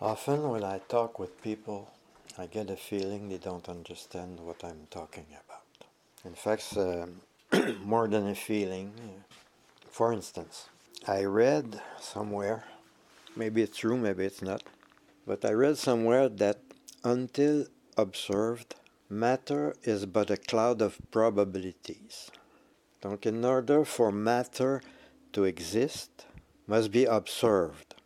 Often when I talk with people, I get a feeling they don't understand what I'm talking about. In fact, um, more than a feeling. For instance, I read somewhere, maybe it's true, maybe it's not, but I read somewhere that until observed, matter is but a cloud of probabilities. Donc, in order for matter to exist, must be observed.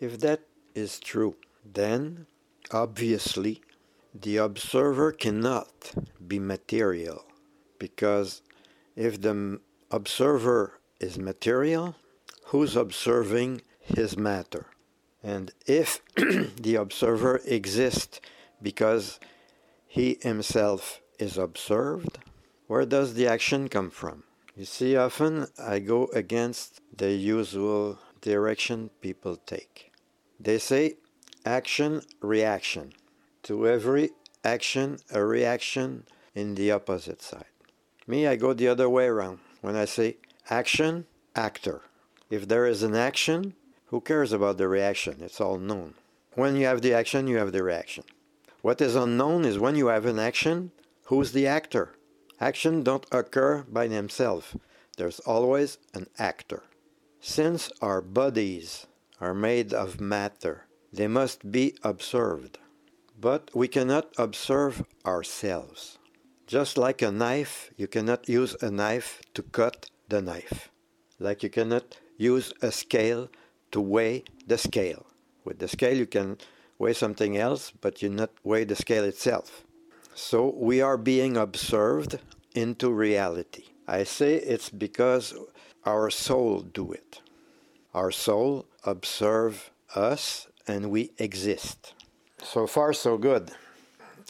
If that is true, then obviously the observer cannot be material because if the observer is material, who's observing his matter? And if the observer exists because he himself is observed, where does the action come from? You see, often I go against the usual direction people take. They say action, reaction. To every action, a reaction in the opposite side. Me, I go the other way around. When I say action, actor. If there is an action, who cares about the reaction? It's all known. When you have the action, you have the reaction. What is unknown is when you have an action, who's the actor? Action don't occur by themselves. There's always an actor. Since our bodies are made of matter, they must be observed. But we cannot observe ourselves. Just like a knife, you cannot use a knife to cut the knife. Like you cannot use a scale to weigh the scale. With the scale, you can weigh something else, but you not weigh the scale itself. So we are being observed into reality. I say it's because our soul do it. Our soul observe us and we exist. So far so good.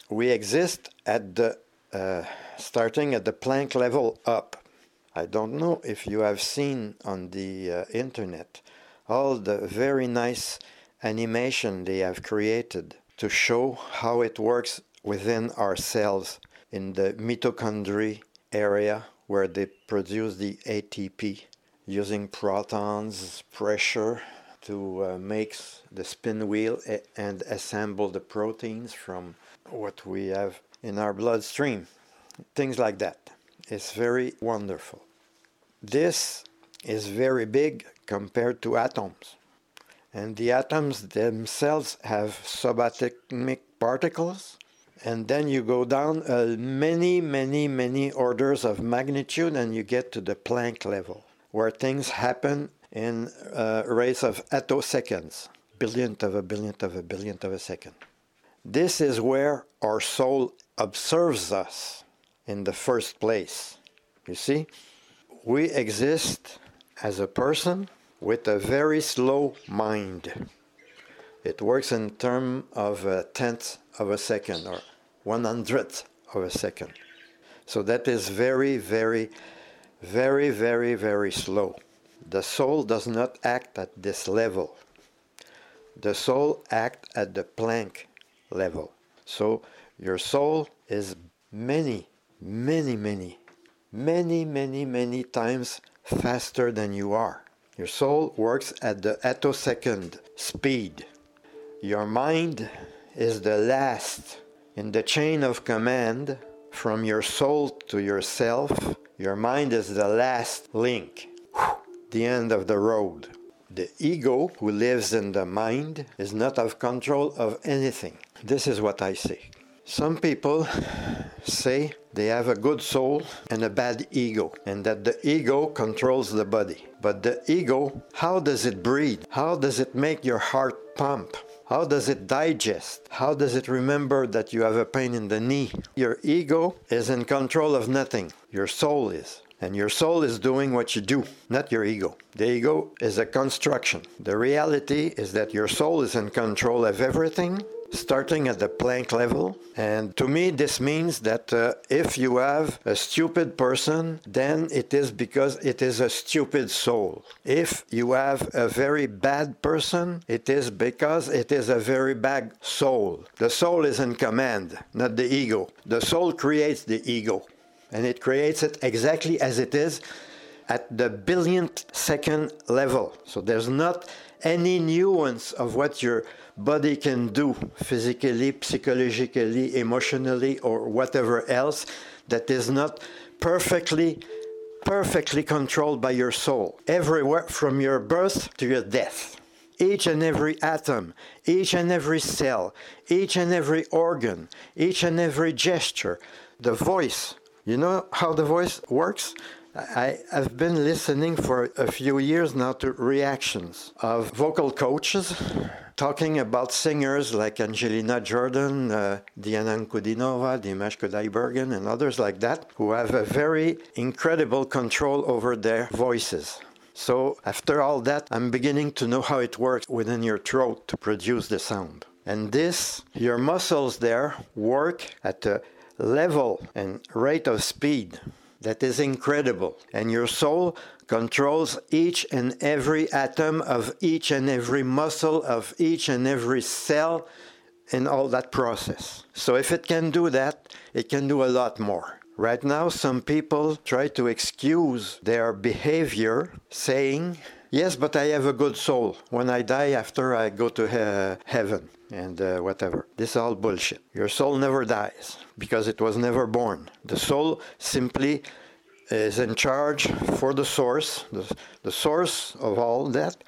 We exist at the uh, starting at the Planck level up. I don't know if you have seen on the uh, internet all the very nice animation they have created to show how it works within our cells in the mitochondria area where they produce the ATP using protons pressure to uh, make the spin wheel and assemble the proteins from what we have in our bloodstream. Things like that. It's very wonderful. This is very big compared to atoms. And the atoms themselves have subatomic particles. And then you go down uh, many, many, many orders of magnitude and you get to the Planck level, where things happen in uh, rates of attoseconds, billionth of a billionth of a billionth of a second. This is where our soul observes us in the first place. You see, we exist as a person with a very slow mind. It works in terms of a tenth of a second or one hundredth of a second. So that is very, very, very, very, very slow. The soul does not act at this level. The soul acts at the Planck level. So your soul is many, many, many, many, many, many times faster than you are. Your soul works at the attosecond speed. Your mind is the last in the chain of command from your soul to yourself. Your mind is the last link, the end of the road. The ego, who lives in the mind, is not of control of anything. This is what I say. Some people say they have a good soul and a bad ego, and that the ego controls the body. But the ego, how does it breathe? How does it make your heart pump? How does it digest? How does it remember that you have a pain in the knee? Your ego is in control of nothing. Your soul is. And your soul is doing what you do, not your ego. The ego is a construction. The reality is that your soul is in control of everything starting at the Planck level. And to me, this means that uh, if you have a stupid person, then it is because it is a stupid soul. If you have a very bad person, it is because it is a very bad soul. The soul is in command, not the ego. The soul creates the ego, and it creates it exactly as it is at the billionth second level. So there's not any nuance of what your body can do physically, psychologically, emotionally, or whatever else that is not perfectly perfectly controlled by your soul everywhere from your birth to your death each and every atom, each and every cell, each and every organ, each and every gesture, the voice. You know how the voice works? I, have been listening for a few years now to reactions of vocal coaches talking about singers like Angelina Jordan, uh, Diana Ankudinova, Dimash Kudaibergen, and others like that, who have a very incredible control over their voices. So after all that, I'm beginning to know how it works within your throat to produce the sound. And this, your muscles there work at a level and rate of speed that is incredible. And your soul controls each and every atom of each and every muscle of each and every cell in all that process. So if it can do that, it can do a lot more. Right now, some people try to excuse their behavior saying, Yes, but I have a good soul. When I die, after I go to he- heaven and uh, whatever. This is all bullshit. Your soul never dies because it was never born. The soul simply is in charge for the source, the, the source of all that,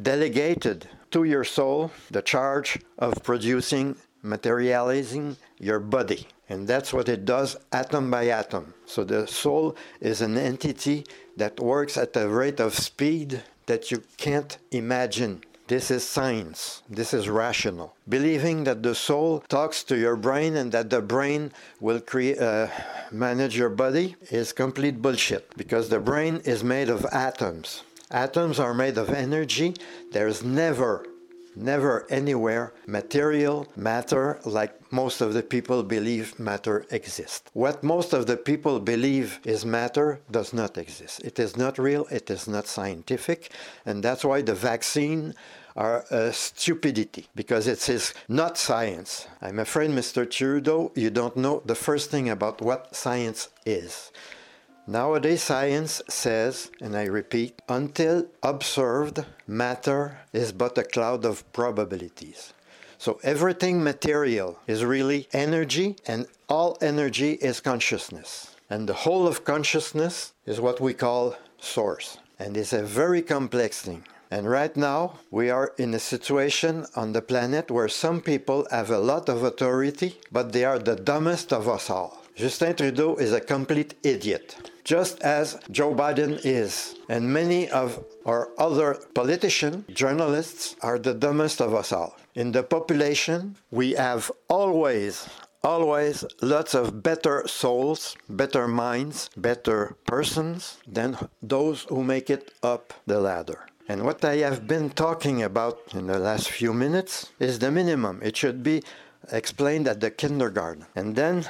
delegated to your soul the charge of producing, materializing your body. And that's what it does atom by atom. So the soul is an entity that works at a rate of speed that you can't imagine. This is science. This is rational. Believing that the soul talks to your brain and that the brain will create, uh, manage your body is complete bullshit because the brain is made of atoms. Atoms are made of energy. There's never never anywhere material matter like most of the people believe matter exists. What most of the people believe is matter does not exist. It is not real, it is not scientific, and that's why the vaccine are a stupidity because it is not science. I'm afraid, Mr. Trudeau, you don't know the first thing about what science is. Nowadays, science says, and I repeat, until observed, matter is but a cloud of probabilities. So everything material is really energy, and all energy is consciousness. And the whole of consciousness is what we call source. And it's a very complex thing. And right now, we are in a situation on the planet where some people have a lot of authority, but they are the dumbest of us all. Justin Trudeau is a complete idiot just as Joe Biden is. And many of our other politicians, journalists, are the dumbest of us all. In the population, we have always, always lots of better souls, better minds, better persons than those who make it up the ladder. And what I have been talking about in the last few minutes is the minimum. It should be explained at the kindergarten. And then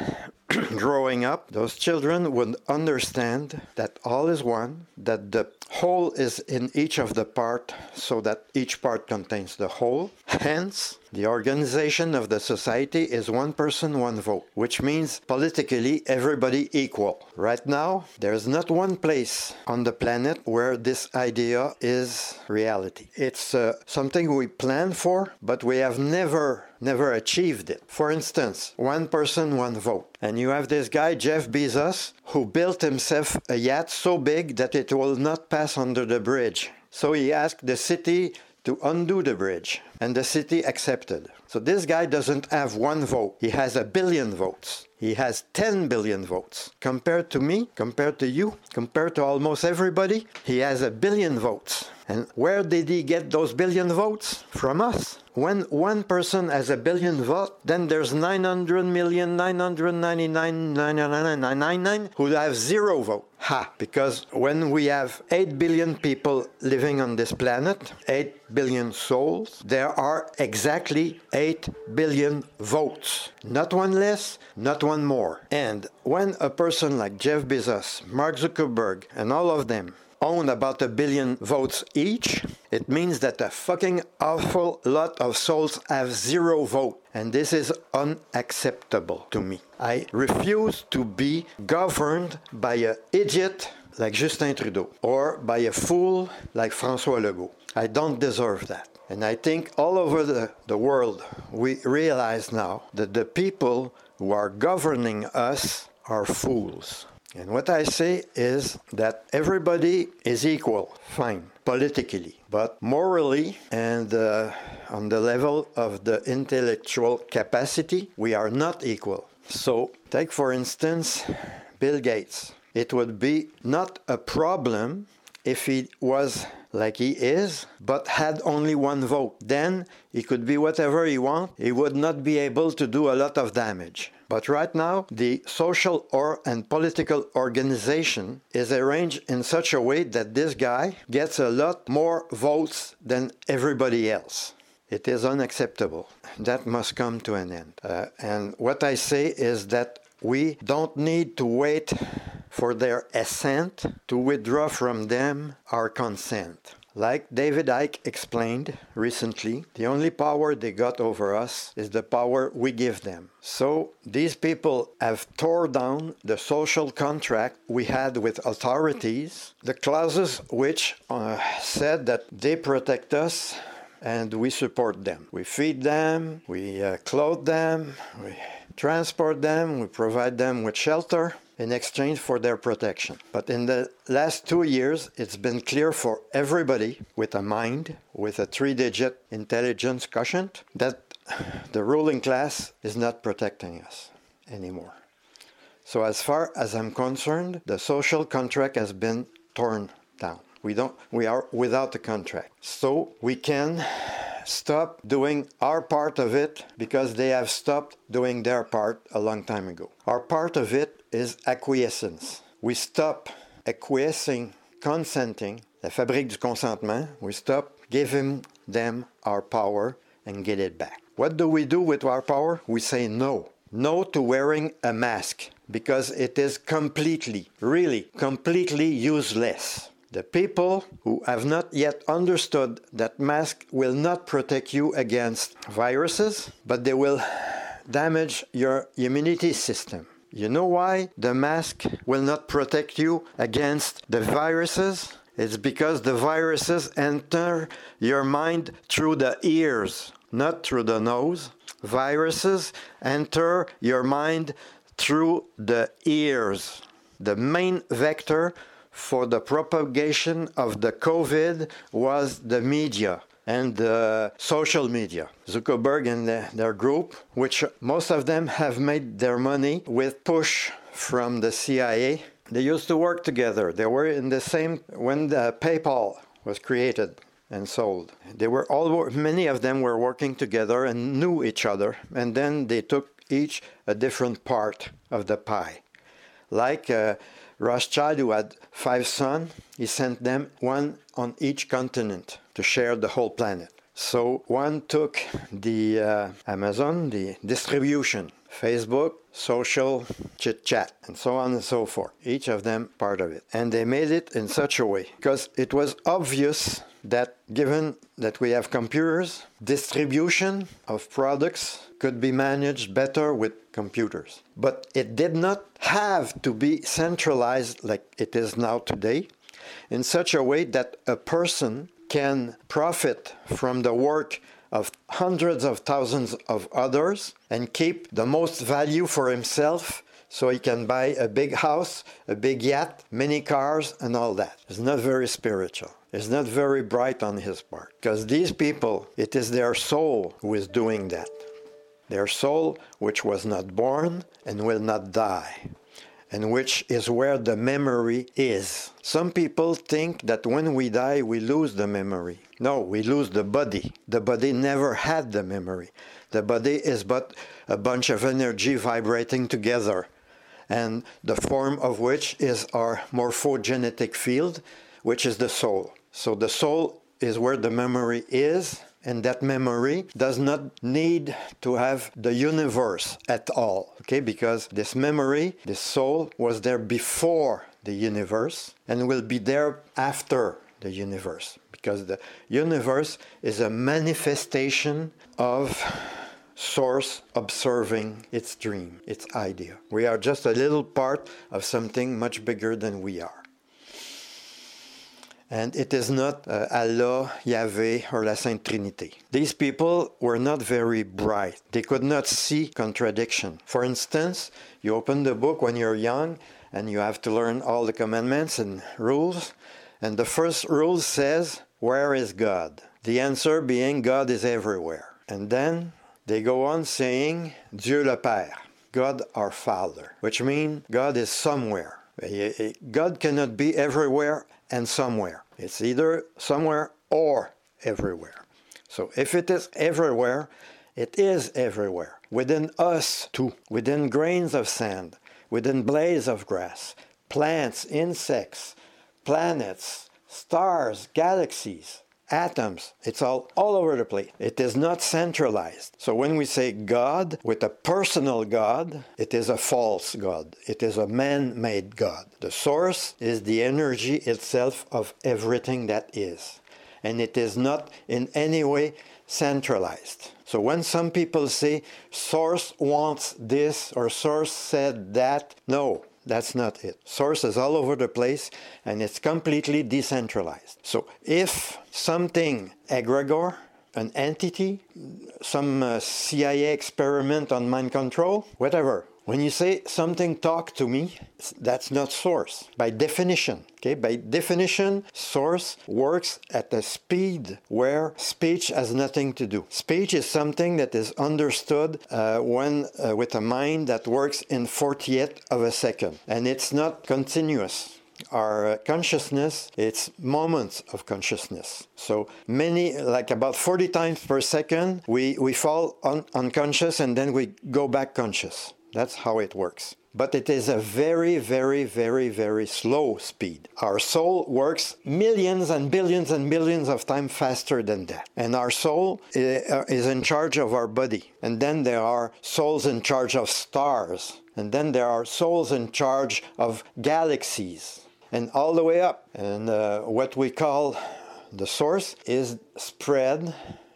growing up, those children would understand that all is one, that the whole is in each of the part, so that each part contains the whole. Hence, the organization of the society is one person, one vote, which means politically everybody equal. Right now, there's not one place on the planet where this idea is reality. It's uh, something we plan for, but we have never never achieved it. For instance, one person, one vote. And you have this guy, Jeff Bezos, who built himself a yacht so big that it will not pass under the bridge. So he asked the city to undo the bridge, and the city accepted. So this guy doesn't have one vote, he has a billion votes. He has 10 billion votes. Compared to me, compared to you, compared to almost everybody, he has a billion votes. And where did he get those billion votes? From us. When one person has a billion votes, then there's 900 million, 999, who have zero vote. Ha! Because when we have 8 billion people living on this planet, 8 billion souls, there are exactly 8 billion votes. Not one less, not one more. And when a person like Jeff Bezos, Mark Zuckerberg, and all of them own about a billion votes each, it means that a fucking awful lot of souls have zero vote. And this is unacceptable to me. I refuse to be governed by an idiot like Justin Trudeau or by a fool like François Legault. I don't deserve that. And I think all over the, the world, we realize now that the people who are governing us are fools. And what I say is that everybody is equal, fine, politically, but morally and uh, on the level of the intellectual capacity, we are not equal. So, take for instance Bill Gates. It would be not a problem if he was like he is, but had only one vote. Then he could be whatever he wants. He would not be able to do a lot of damage. But right now, the social or and political organization is arranged in such a way that this guy gets a lot more votes than everybody else. It is unacceptable. That must come to an end. Uh, and what I say is that we don't need to wait for their assent to withdraw from them our consent. Like David Icke explained recently, the only power they got over us is the power we give them. So these people have tore down the social contract we had with authorities, the clauses which uh, said that they protect us and we support them. We feed them, we uh, clothe them, we transport them, we provide them with shelter in exchange for their protection. But in the last two years, it's been clear for everybody with a mind, with a three digit intelligence quotient, that the ruling class is not protecting us anymore. So, as far as I'm concerned, the social contract has been torn down. We don't we are without a contract. So we can stop doing our part of it because they have stopped doing their part a long time ago. Our part of it is acquiescence. We stop acquiescing, consenting, la fabrique du consentement, we stop giving them our power and get it back. What do we do with our power? We say no. No to wearing a mask because it is completely, really, completely useless. The people who have not yet understood that masks will not protect you against viruses, but they will damage your immunity system. You know why the mask will not protect you against the viruses? It's because the viruses enter your mind through the ears, not through the nose. Viruses enter your mind through the ears. The main vector for the propagation of the COVID was the media and the social media. Zuckerberg and the, their group, which most of them have made their money with push from the CIA. They used to work together. They were in the same when the PayPal was created and sold. They were all many of them were working together and knew each other, and then they took each a different part of the pie. Like uh, Rothschild, who had five sons, he sent them one on each continent to share the whole planet. So one took the uh, Amazon, the distribution, Facebook, social, chit chat, and so on and so forth. Each of them part of it. And they made it in such a way because it was obvious that given that we have computers, distribution of products could be managed better with computers. But it did not have to be centralized like it is now today in such a way that a person can profit from the work of hundreds of thousands of others and keep the most value for himself so he can buy a big house, a big yacht, many cars, and all that. It's not very spiritual. It's not very bright on his part. Because these people, it is their soul who is doing that. Their soul, which was not born and will not die, and which is where the memory is. Some people think that when we die, we lose the memory. No, we lose the body. The body never had the memory. The body is but a bunch of energy vibrating together and the form of which is our morphogenetic field, which is the soul. So the soul is where the memory is, and that memory does not need to have the universe at all, okay? Because this memory, this soul, was there before the universe and will be there after the universe, because the universe is a manifestation of source observing its dream, its idea. We are just a little part of something much bigger than we are. And it is not uh, Allah, Yahweh, or La Sainte Trinité. These people were not very bright. They could not see contradiction. For instance, you open the book when you're young and you have to learn all the commandments and rules, and the first rule says, Where is God? The answer being, God is everywhere. And then they go on saying, Dieu le Père, God our Father, which means God is somewhere. God cannot be everywhere and somewhere. It's either somewhere or everywhere. So if it is everywhere, it is everywhere. Within us too, within grains of sand, within blades of grass, plants, insects, planets, stars, galaxies, atoms. It's all all over the place. It is not centralized. So when we say God with a personal God, it is a false God. It is a man-made God. The source is the energy itself of everything that is. And it is not in any way centralized. So when some people say source wants this or source said that, no, that's not it. Sources all over the place and it's completely decentralized. So if something egregore, an entity, some uh, CIA experiment on mind control, whatever, when you say something talk to me, that's not source. By definition. Okay, by definition, source works at a speed where speech has nothing to do. Speech is something that is understood uh, when uh, with a mind that works in 40th of a second, and it's not continuous. Our consciousness it's moments of consciousness. So many like about 40 times per second we we fall un- unconscious and then we go back conscious that's how it works. But it is a very, very, very, very slow speed. Our soul works millions and billions and billions of times faster than that. And our soul uh, is in charge of our body. And then there are souls in charge of stars. And then there are souls in charge of galaxies. And all the way up. And uh, what we call the source is spread,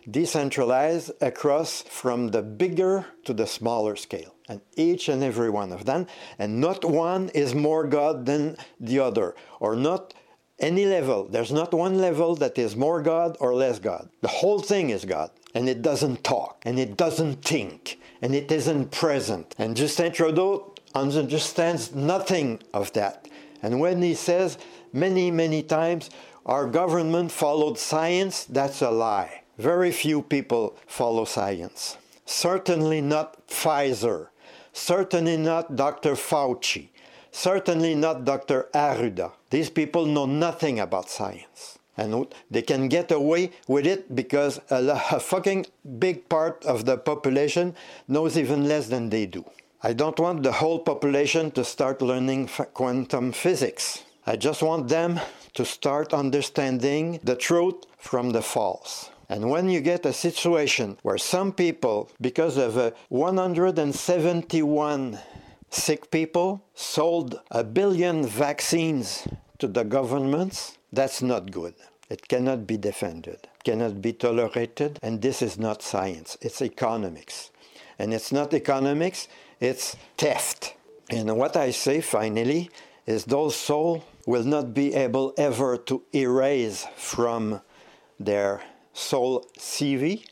decentralized across from the bigger to the smaller scale and each and every one of them, and not one is more God than the other, or not any level. There's not one level that is more God or less God. The whole thing is God, and it doesn't talk, and it doesn't think, and it isn't present. And Justin Trudeau understands nothing of that. And when he says many, many times, our government followed science, that's a lie. Very few people follow science. Certainly not Pfizer. Certainly not Dr. Fauci. Certainly not Dr. Arruda. These people know nothing about science. And they can get away with it because a, a fucking big part of the population knows even less than they do. I don't want the whole population to start learning quantum physics. I just want them to start understanding the truth from the false. And when you get a situation where some people, because of uh, 171 sick people, sold a billion vaccines to the governments, that's not good. It cannot be defended, cannot be tolerated, and this is not science, it's economics. And it's not economics, it's theft. And what I say finally is those souls will not be able ever to erase from their soul CV,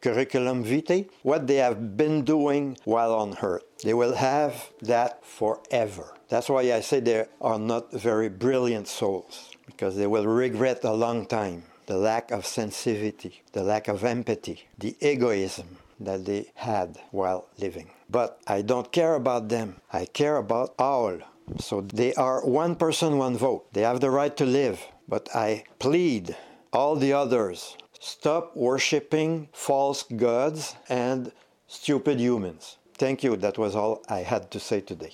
curriculum vitae, what they have been doing while on earth. They will have that forever. That's why I say they are not very brilliant souls, because they will regret a long time the lack of sensitivity, the lack of empathy, the egoism that they had while living. But I don't care about them. I care about all. So they are one person, one vote. They have the right to live. But I plead all the others stop worshipping false gods and stupid humans. Thank you. That was all I had to say today.